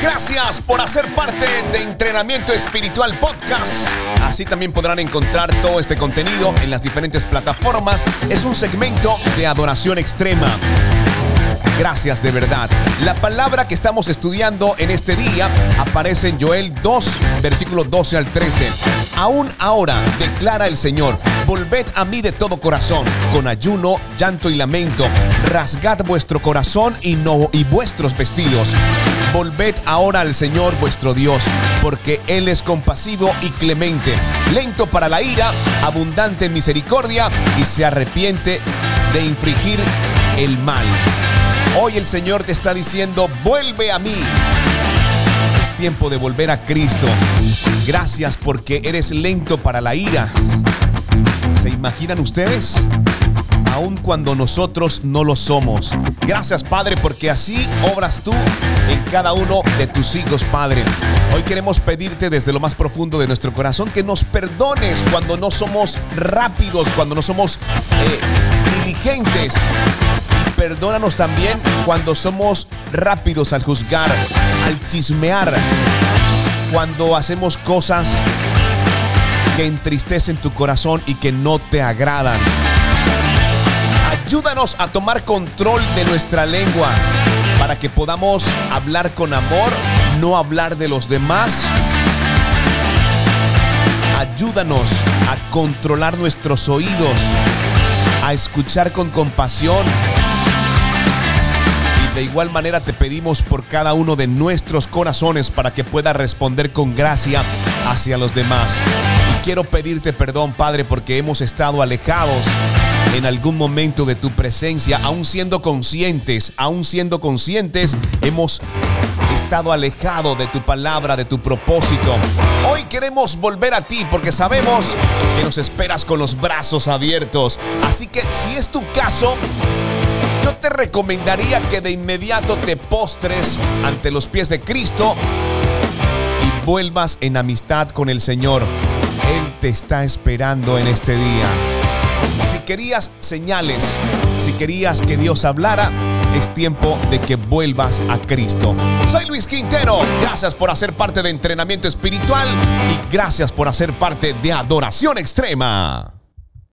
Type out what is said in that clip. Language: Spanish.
Gracias por hacer parte de Entrenamiento Espiritual Podcast. Así también podrán encontrar todo este contenido en las diferentes plataformas. Es un segmento de adoración extrema. Gracias de verdad. La palabra que estamos estudiando en este día aparece en Joel 2, versículo 12 al 13. Aún ahora, declara el Señor, volved a mí de todo corazón, con ayuno, llanto y lamento. Rasgad vuestro corazón y, no, y vuestros vestidos. Volved ahora al Señor vuestro Dios, porque Él es compasivo y clemente, lento para la ira, abundante en misericordia y se arrepiente de infringir el mal. Hoy el Señor te está diciendo, vuelve a mí. Tiempo de volver a Cristo. Gracias porque eres lento para la ira. ¿Se imaginan ustedes? Aun cuando nosotros no lo somos. Gracias Padre porque así obras tú en cada uno de tus hijos Padre. Hoy queremos pedirte desde lo más profundo de nuestro corazón que nos perdones cuando no somos rápidos, cuando no somos eh, diligentes perdónanos también cuando somos rápidos al juzgar, al chismear, cuando hacemos cosas que entristecen tu corazón y que no te agradan. Ayúdanos a tomar control de nuestra lengua para que podamos hablar con amor, no hablar de los demás. Ayúdanos a controlar nuestros oídos, a escuchar con compasión de igual manera te pedimos por cada uno de nuestros corazones para que pueda responder con gracia hacia los demás. Y quiero pedirte perdón, Padre, porque hemos estado alejados en algún momento de tu presencia, aún siendo conscientes, aún siendo conscientes, hemos estado alejados de tu palabra, de tu propósito. Hoy queremos volver a ti porque sabemos que nos esperas con los brazos abiertos. Así que si es tu caso, yo te recomendaría que de inmediato te postres ante los pies de Cristo y vuelvas en amistad con el Señor. Él te está esperando en este día. Si querías señales, si querías que Dios hablara, es tiempo de que vuelvas a Cristo. Soy Luis Quintero. Gracias por hacer parte de entrenamiento espiritual y gracias por hacer parte de adoración extrema.